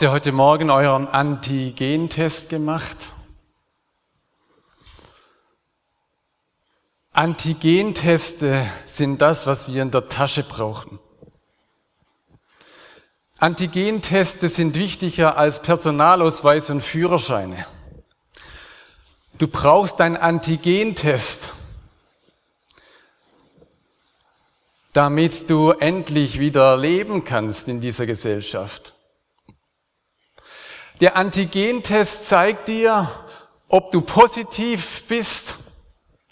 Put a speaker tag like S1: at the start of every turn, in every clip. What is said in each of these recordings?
S1: Habt ihr heute Morgen euren Antigentest gemacht? Antigenteste sind das, was wir in der Tasche brauchen. Antigenteste sind wichtiger als Personalausweis und Führerscheine. Du brauchst einen Antigentest, damit du endlich wieder leben kannst in dieser Gesellschaft. Der Antigentest zeigt dir, ob du positiv bist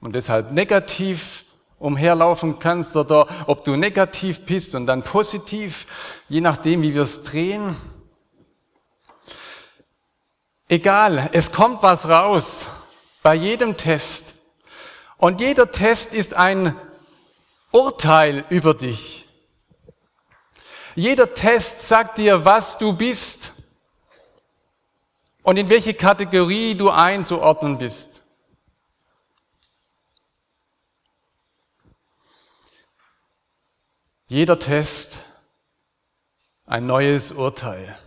S1: und deshalb negativ umherlaufen kannst oder ob du negativ bist und dann positiv, je nachdem, wie wir es drehen. Egal, es kommt was raus bei jedem Test. Und jeder Test ist ein Urteil über dich. Jeder Test sagt dir, was du bist und in welche Kategorie du einzuordnen bist. Jeder Test ein neues Urteil.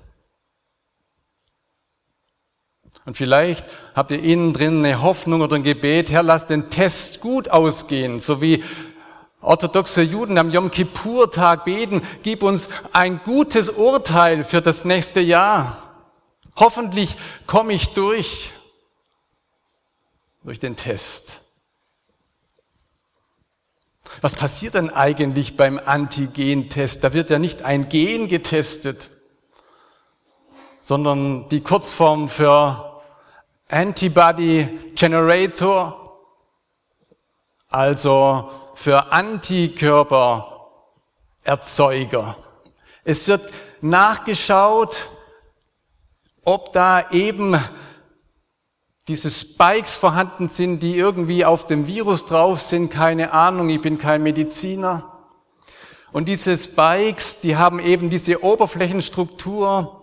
S1: Und vielleicht habt ihr innen drin eine Hoffnung oder ein Gebet, Herr, lass den Test gut ausgehen, so wie orthodoxe Juden am Yom Kippur-Tag beten, gib uns ein gutes Urteil für das nächste Jahr. Hoffentlich komme ich durch, durch den Test. Was passiert denn eigentlich beim Antigen-Test? Da wird ja nicht ein Gen getestet, sondern die Kurzform für Antibody Generator, also für Antikörpererzeuger. Es wird nachgeschaut, ob da eben diese Spikes vorhanden sind, die irgendwie auf dem Virus drauf sind, keine Ahnung, ich bin kein Mediziner. Und diese Spikes, die haben eben diese Oberflächenstruktur,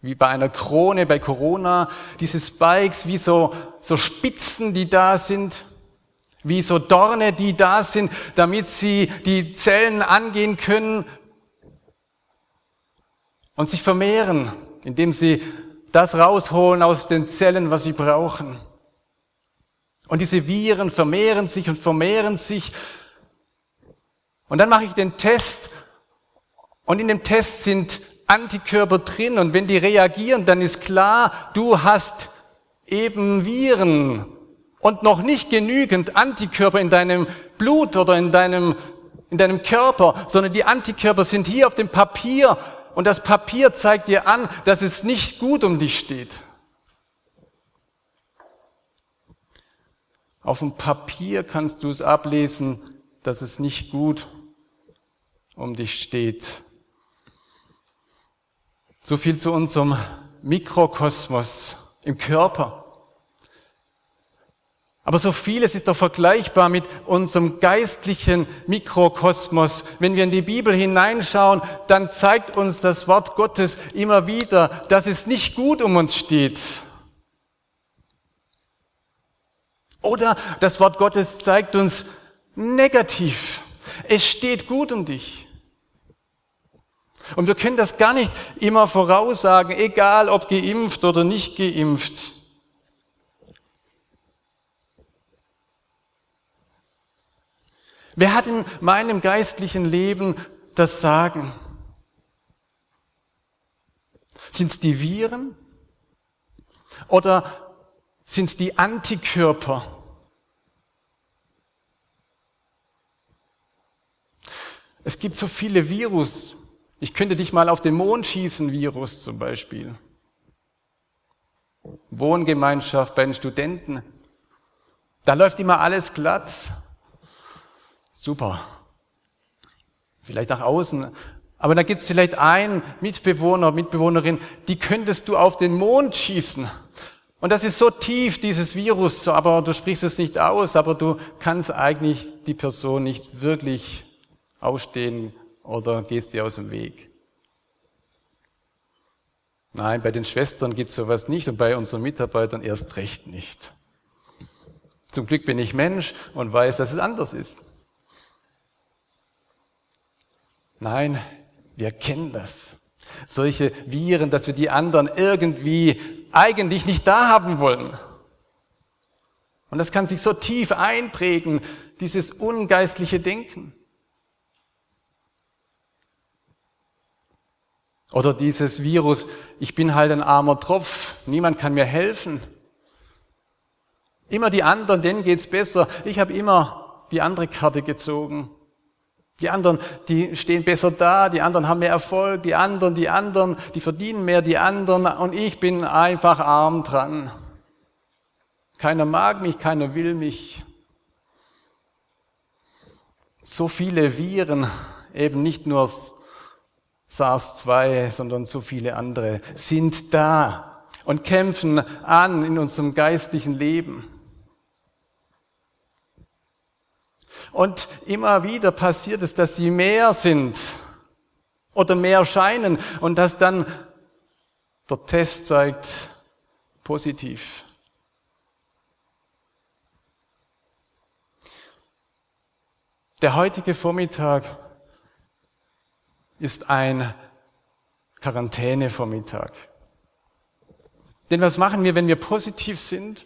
S1: wie bei einer Krone, bei Corona, diese Spikes wie so, so Spitzen, die da sind, wie so Dorne, die da sind, damit sie die Zellen angehen können und sich vermehren, indem sie das rausholen aus den Zellen, was sie brauchen. Und diese Viren vermehren sich und vermehren sich. Und dann mache ich den Test und in dem Test sind Antikörper drin und wenn die reagieren, dann ist klar, du hast eben Viren und noch nicht genügend Antikörper in deinem Blut oder in deinem, in deinem Körper, sondern die Antikörper sind hier auf dem Papier und das Papier zeigt dir an, dass es nicht gut um dich steht. Auf dem Papier kannst du es ablesen, dass es nicht gut um dich steht. So viel zu unserem Mikrokosmos im Körper. Aber so vieles ist doch vergleichbar mit unserem geistlichen Mikrokosmos. Wenn wir in die Bibel hineinschauen, dann zeigt uns das Wort Gottes immer wieder, dass es nicht gut um uns steht. Oder das Wort Gottes zeigt uns negativ. Es steht gut um dich. Und wir können das gar nicht immer voraussagen, egal ob geimpft oder nicht geimpft. Wer hat in meinem geistlichen Leben das Sagen? Sind es die Viren oder sind es die Antikörper? Es gibt so viele Virus. Ich könnte dich mal auf den Mond schießen, Virus zum Beispiel. Wohngemeinschaft bei den Studenten. Da läuft immer alles glatt. Super. Vielleicht nach außen Aber da gibt es vielleicht einen Mitbewohner, Mitbewohnerin, die könntest du auf den Mond schießen. Und das ist so tief, dieses Virus, aber du sprichst es nicht aus, aber du kannst eigentlich die Person nicht wirklich ausstehen oder gehst dir aus dem Weg. Nein, bei den Schwestern gibt es sowas nicht und bei unseren Mitarbeitern erst recht nicht. Zum Glück bin ich Mensch und weiß, dass es anders ist. Nein, wir kennen das. Solche Viren, dass wir die anderen irgendwie eigentlich nicht da haben wollen. Und das kann sich so tief einprägen, dieses ungeistliche Denken. Oder dieses Virus, ich bin halt ein armer Tropf, niemand kann mir helfen. Immer die anderen, denen geht's besser. Ich habe immer die andere Karte gezogen. Die anderen, die stehen besser da, die anderen haben mehr Erfolg, die anderen, die anderen, die verdienen mehr, die anderen und ich bin einfach arm dran. Keiner mag mich, keiner will mich. So viele Viren, eben nicht nur SARS-2, sondern so viele andere, sind da und kämpfen an in unserem geistlichen Leben. Und immer wieder passiert es, dass sie mehr sind oder mehr scheinen und dass dann der Test zeigt positiv. Der heutige Vormittag ist ein Quarantänevormittag. Denn was machen wir, wenn wir positiv sind?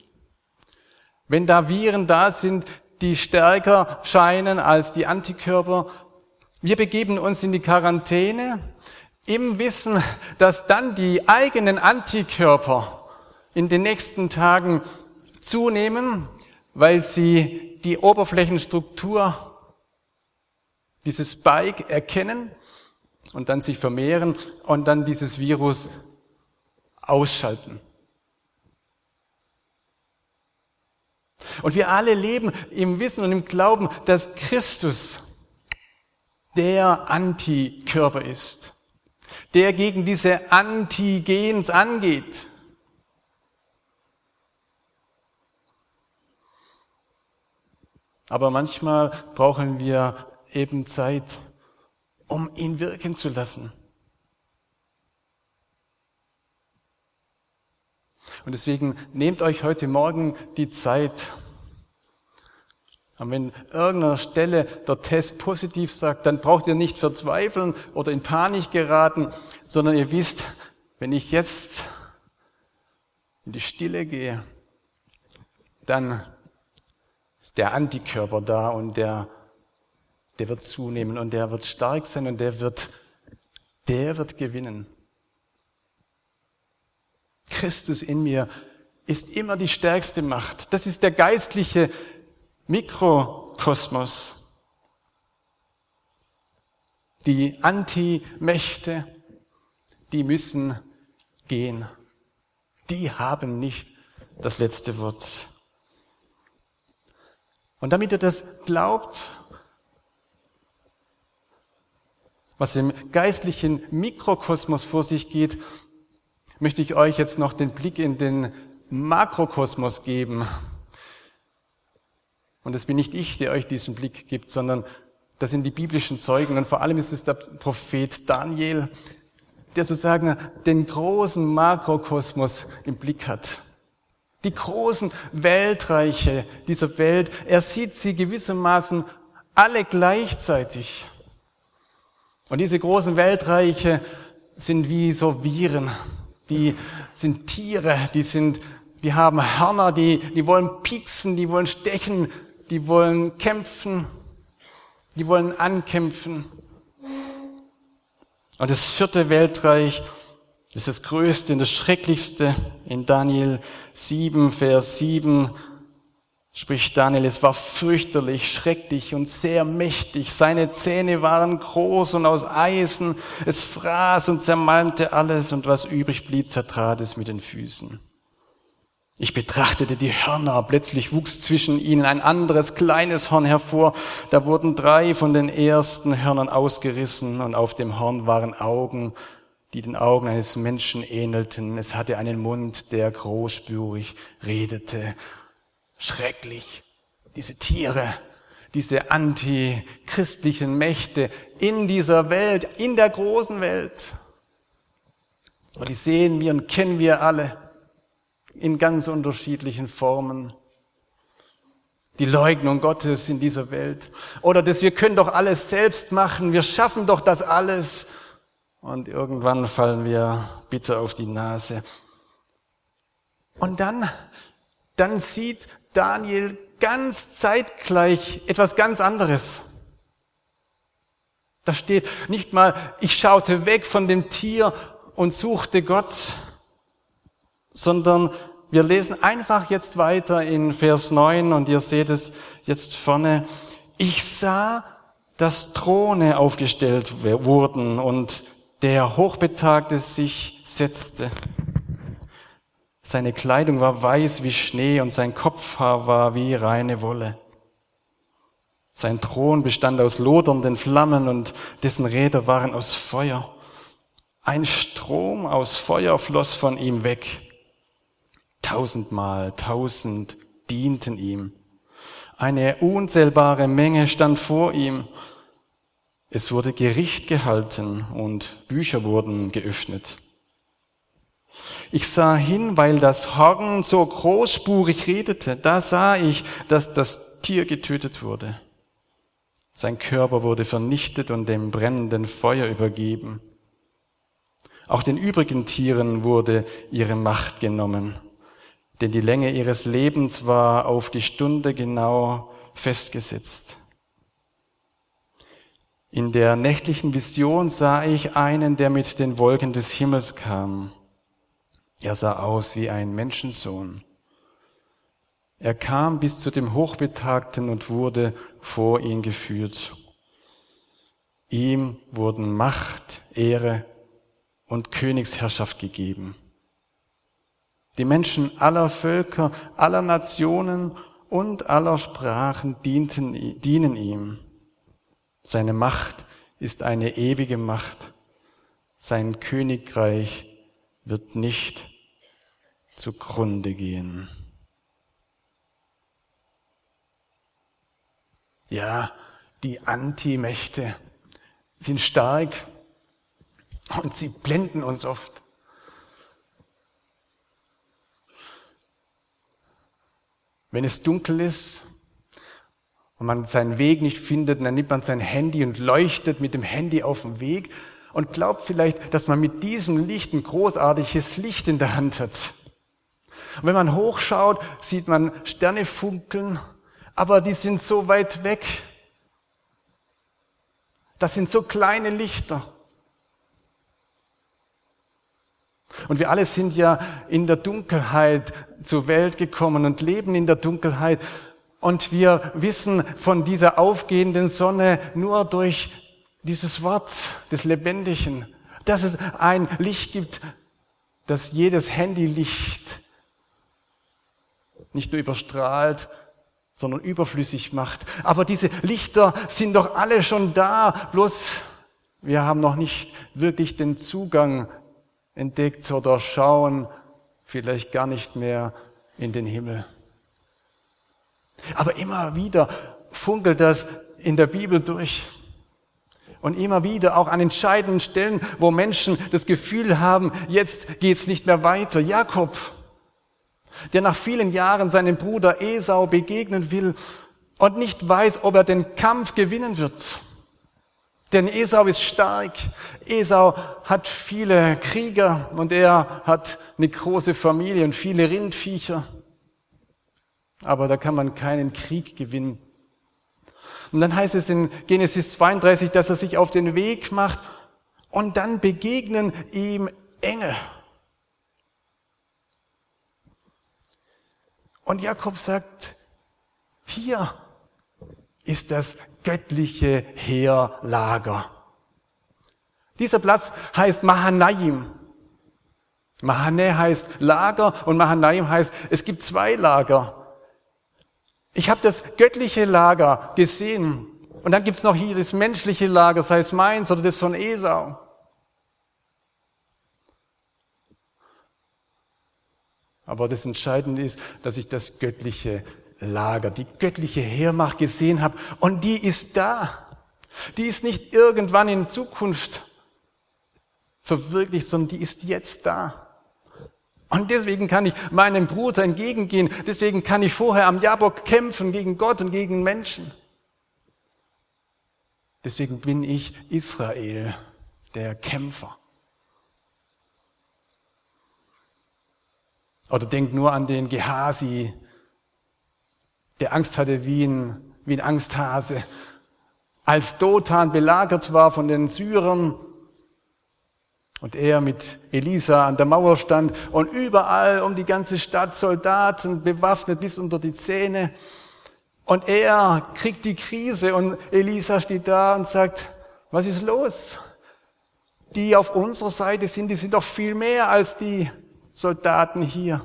S1: Wenn da Viren da sind, die stärker scheinen als die Antikörper. Wir begeben uns in die Quarantäne im Wissen, dass dann die eigenen Antikörper in den nächsten Tagen zunehmen, weil sie die Oberflächenstruktur dieses Spike erkennen und dann sich vermehren und dann dieses Virus ausschalten. Und wir alle leben im Wissen und im Glauben, dass Christus der Antikörper ist, der gegen diese Antigens angeht. Aber manchmal brauchen wir eben Zeit, um ihn wirken zu lassen. Und deswegen nehmt euch heute Morgen die Zeit. Und wenn irgendeiner Stelle der Test positiv sagt, dann braucht ihr nicht verzweifeln oder in Panik geraten, sondern ihr wisst, wenn ich jetzt in die Stille gehe, dann ist der Antikörper da und der, der wird zunehmen und der wird stark sein und der wird, der wird gewinnen. Christus in mir ist immer die stärkste Macht. Das ist der geistliche Mikrokosmos. Die Antimächte, die müssen gehen. Die haben nicht das letzte Wort. Und damit ihr das glaubt, was im geistlichen Mikrokosmos vor sich geht, möchte ich euch jetzt noch den Blick in den Makrokosmos geben. Und es bin nicht ich, der euch diesen Blick gibt, sondern das sind die biblischen Zeugen. Und vor allem ist es der Prophet Daniel, der sozusagen den großen Makrokosmos im Blick hat. Die großen Weltreiche dieser Welt. Er sieht sie gewissermaßen alle gleichzeitig. Und diese großen Weltreiche sind wie so Viren die sind Tiere, die sind, die haben Hörner, die, die wollen pieksen, die wollen stechen, die wollen kämpfen, die wollen ankämpfen. Und das vierte Weltreich, das ist das größte und das schrecklichste in Daniel 7, Vers 7 spricht Daniel, es war fürchterlich, schrecklich und sehr mächtig. Seine Zähne waren groß und aus Eisen. Es fraß und zermalmte alles und was übrig blieb, zertrat es mit den Füßen. Ich betrachtete die Hörner, plötzlich wuchs zwischen ihnen ein anderes kleines Horn hervor. Da wurden drei von den ersten Hörnern ausgerissen und auf dem Horn waren Augen, die den Augen eines Menschen ähnelten. Es hatte einen Mund, der großspurig redete. Schrecklich, diese Tiere, diese antichristlichen Mächte in dieser Welt, in der großen Welt. Und die sehen wir und kennen wir alle in ganz unterschiedlichen Formen. Die Leugnung Gottes in dieser Welt. Oder das, wir können doch alles selbst machen, wir schaffen doch das alles. Und irgendwann fallen wir bitter auf die Nase. Und dann, dann sieht Daniel ganz zeitgleich etwas ganz anderes. Da steht nicht mal, ich schaute weg von dem Tier und suchte Gott, sondern wir lesen einfach jetzt weiter in Vers 9 und ihr seht es jetzt vorne. Ich sah, dass Throne aufgestellt wurden und der Hochbetagte sich setzte. Seine Kleidung war weiß wie Schnee und sein Kopfhaar war wie reine Wolle. Sein Thron bestand aus lodernden Flammen und dessen Räder waren aus Feuer. Ein Strom aus Feuer floss von ihm weg. Tausendmal tausend dienten ihm. Eine unzählbare Menge stand vor ihm. Es wurde Gericht gehalten und Bücher wurden geöffnet. Ich sah hin, weil das Horn so großspurig redete. Da sah ich, dass das Tier getötet wurde. Sein Körper wurde vernichtet und dem brennenden Feuer übergeben. Auch den übrigen Tieren wurde ihre Macht genommen denn die Länge ihres Lebens war auf die Stunde genau festgesetzt. In der nächtlichen Vision sah ich einen, der mit den Wolken des Himmels kam. Er sah aus wie ein Menschensohn. Er kam bis zu dem Hochbetagten und wurde vor ihn geführt. Ihm wurden Macht, Ehre und Königsherrschaft gegeben. Die Menschen aller Völker, aller Nationen und aller Sprachen dienten, dienen ihm. Seine Macht ist eine ewige Macht. Sein Königreich wird nicht zugrunde gehen. Ja, die Antimächte sind stark und sie blenden uns oft. Wenn es dunkel ist und man seinen Weg nicht findet, dann nimmt man sein Handy und leuchtet mit dem Handy auf dem Weg und glaubt vielleicht, dass man mit diesem Licht ein großartiges Licht in der Hand hat. Und wenn man hochschaut, sieht man Sterne funkeln, aber die sind so weit weg. Das sind so kleine Lichter. Und wir alle sind ja in der Dunkelheit zur Welt gekommen und leben in der Dunkelheit. Und wir wissen von dieser aufgehenden Sonne nur durch dieses Wort des Lebendigen, dass es ein Licht gibt, das jedes Handylicht nicht nur überstrahlt, sondern überflüssig macht. Aber diese Lichter sind doch alle schon da, bloß wir haben noch nicht wirklich den Zugang entdeckt oder schauen vielleicht gar nicht mehr in den Himmel. Aber immer wieder funkelt das in der Bibel durch. Und immer wieder auch an entscheidenden Stellen, wo Menschen das Gefühl haben, jetzt geht's nicht mehr weiter. Jakob, der nach vielen Jahren seinem Bruder Esau begegnen will und nicht weiß, ob er den Kampf gewinnen wird. Denn Esau ist stark. Esau hat viele Krieger und er hat eine große Familie und viele Rindviecher. Aber da kann man keinen Krieg gewinnen. Und dann heißt es in Genesis 32, dass er sich auf den Weg macht und dann begegnen ihm Engel. Und Jakob sagt, hier ist das göttliche Heerlager. Dieser Platz heißt Mahanaim. Mahane heißt Lager und Mahanaim heißt, es gibt zwei Lager. Ich habe das göttliche Lager gesehen und dann gibt's noch hier das menschliche Lager, sei es meins oder das von Esau. Aber das Entscheidende ist, dass ich das göttliche Lager, die göttliche Heermacht gesehen habe und die ist da. Die ist nicht irgendwann in Zukunft verwirklicht, sondern die ist jetzt da. Und deswegen kann ich meinem Bruder entgegengehen. Deswegen kann ich vorher am Jabok kämpfen gegen Gott und gegen Menschen. Deswegen bin ich Israel, der Kämpfer. Oder denk nur an den Gehasi, der Angst hatte wie ein, wie ein Angsthase. Als Dothan belagert war von den Syrern, und er mit Elisa an der Mauer stand und überall um die ganze Stadt Soldaten bewaffnet bis unter die Zähne. Und er kriegt die Krise und Elisa steht da und sagt, was ist los? Die auf unserer Seite sind, die sind doch viel mehr als die Soldaten hier.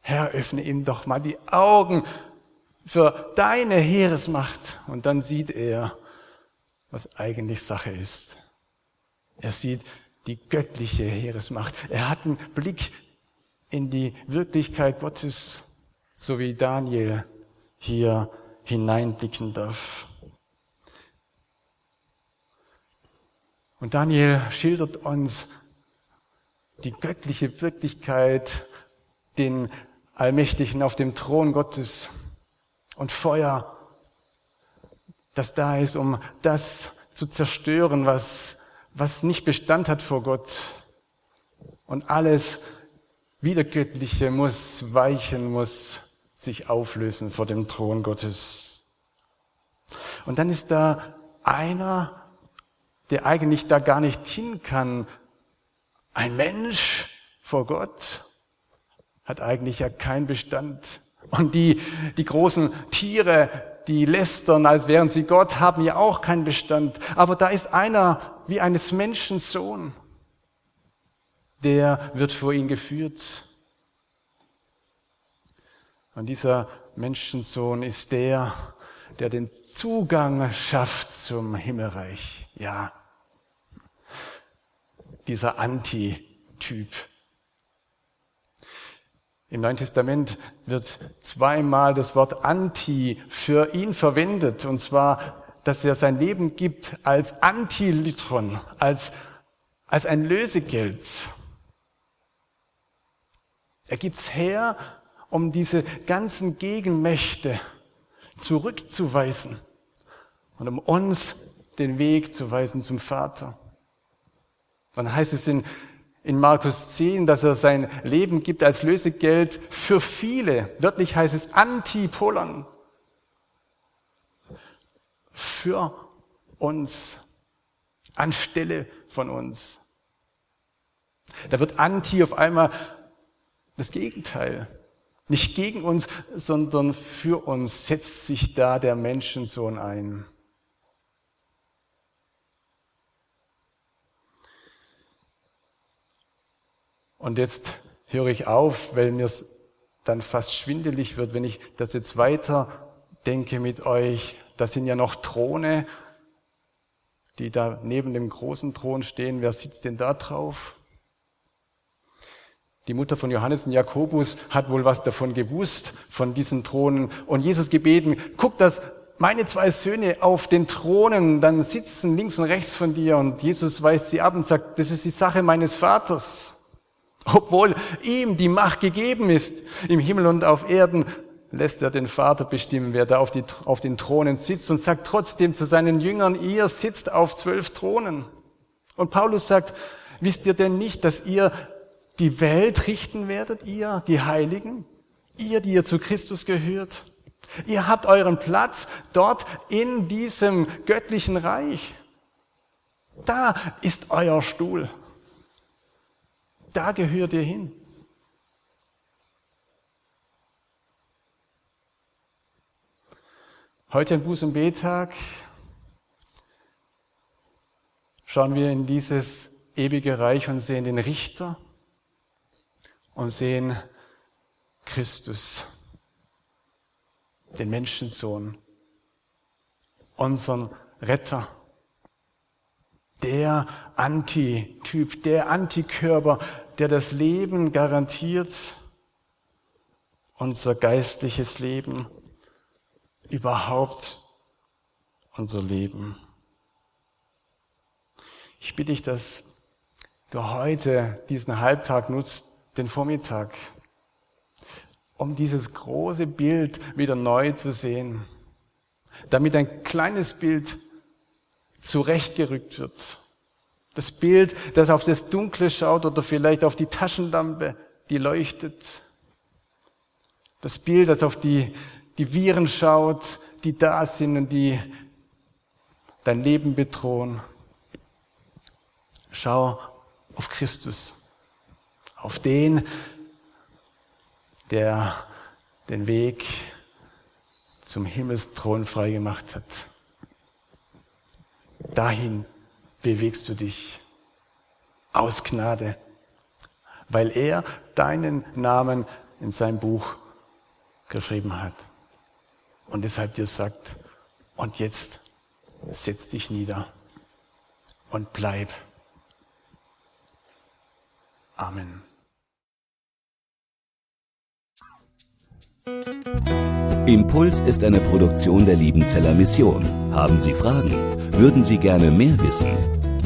S1: Herr, öffne ihm doch mal die Augen für deine Heeresmacht. Und dann sieht er, was eigentlich Sache ist. Er sieht, die göttliche Heeresmacht. Er hat einen Blick in die Wirklichkeit Gottes, so wie Daniel hier hineinblicken darf. Und Daniel schildert uns die göttliche Wirklichkeit, den Allmächtigen auf dem Thron Gottes und Feuer, das da ist, um das zu zerstören, was was nicht Bestand hat vor Gott. Und alles Wiedergöttliche muss weichen, muss sich auflösen vor dem Thron Gottes. Und dann ist da einer, der eigentlich da gar nicht hin kann. Ein Mensch vor Gott hat eigentlich ja keinen Bestand. Und die, die großen Tiere, die lästern, als wären sie Gott, haben ja auch keinen Bestand. Aber da ist einer wie eines Menschen Sohn, der wird vor ihn geführt. Und dieser Menschensohn ist der, der den Zugang schafft zum Himmelreich. Ja, dieser Antityp. Im Neuen Testament wird zweimal das Wort Anti für ihn verwendet, und zwar, dass er sein Leben gibt als Antilitron, als, als ein Lösegeld. Er gibt's her, um diese ganzen Gegenmächte zurückzuweisen und um uns den Weg zu weisen zum Vater. Dann heißt es in in Markus 10, dass er sein Leben gibt als Lösegeld für viele. Wörtlich heißt es Antipollon. Für uns. Anstelle von uns. Da wird Anti auf einmal das Gegenteil. Nicht gegen uns, sondern für uns setzt sich da der Menschensohn ein. Und jetzt höre ich auf, weil mir es dann fast schwindelig wird, wenn ich das jetzt weiter denke mit euch. Da sind ja noch Throne, die da neben dem großen Thron stehen. Wer sitzt denn da drauf? Die Mutter von Johannes und Jakobus hat wohl was davon gewusst, von diesen Thronen. Und Jesus gebeten, guck, dass meine zwei Söhne auf den Thronen dann sitzen, links und rechts von dir. Und Jesus weist sie ab und sagt, das ist die Sache meines Vaters. Obwohl ihm die Macht gegeben ist, im Himmel und auf Erden, lässt er den Vater bestimmen, wer da auf, die, auf den Thronen sitzt und sagt trotzdem zu seinen Jüngern, ihr sitzt auf zwölf Thronen. Und Paulus sagt, wisst ihr denn nicht, dass ihr die Welt richten werdet, ihr, die Heiligen, ihr, die ihr zu Christus gehört? Ihr habt euren Platz dort in diesem göttlichen Reich. Da ist euer Stuhl. Da gehört ihr hin. Heute am Buß- und Betag schauen wir in dieses ewige Reich und sehen den Richter, und sehen Christus, den Menschensohn, unseren Retter, der Antityp, der Antikörper, der das Leben garantiert, unser geistliches Leben, überhaupt unser Leben. Ich bitte dich, dass du heute diesen Halbtag nutzt, den Vormittag, um dieses große Bild wieder neu zu sehen, damit ein kleines Bild zurechtgerückt wird. Das Bild, das auf das Dunkle schaut oder vielleicht auf die Taschenlampe, die leuchtet. Das Bild, das auf die, die Viren schaut, die da sind und die dein Leben bedrohen. Schau auf Christus, auf den, der den Weg zum Himmelsthron freigemacht hat. Dahin bewegst du dich aus Gnade, weil er deinen Namen in sein Buch geschrieben hat und deshalb dir sagt, und jetzt setz dich nieder und bleib. Amen.
S2: Impuls ist eine Produktion der Liebenzeller Mission. Haben Sie Fragen? Würden Sie gerne mehr wissen?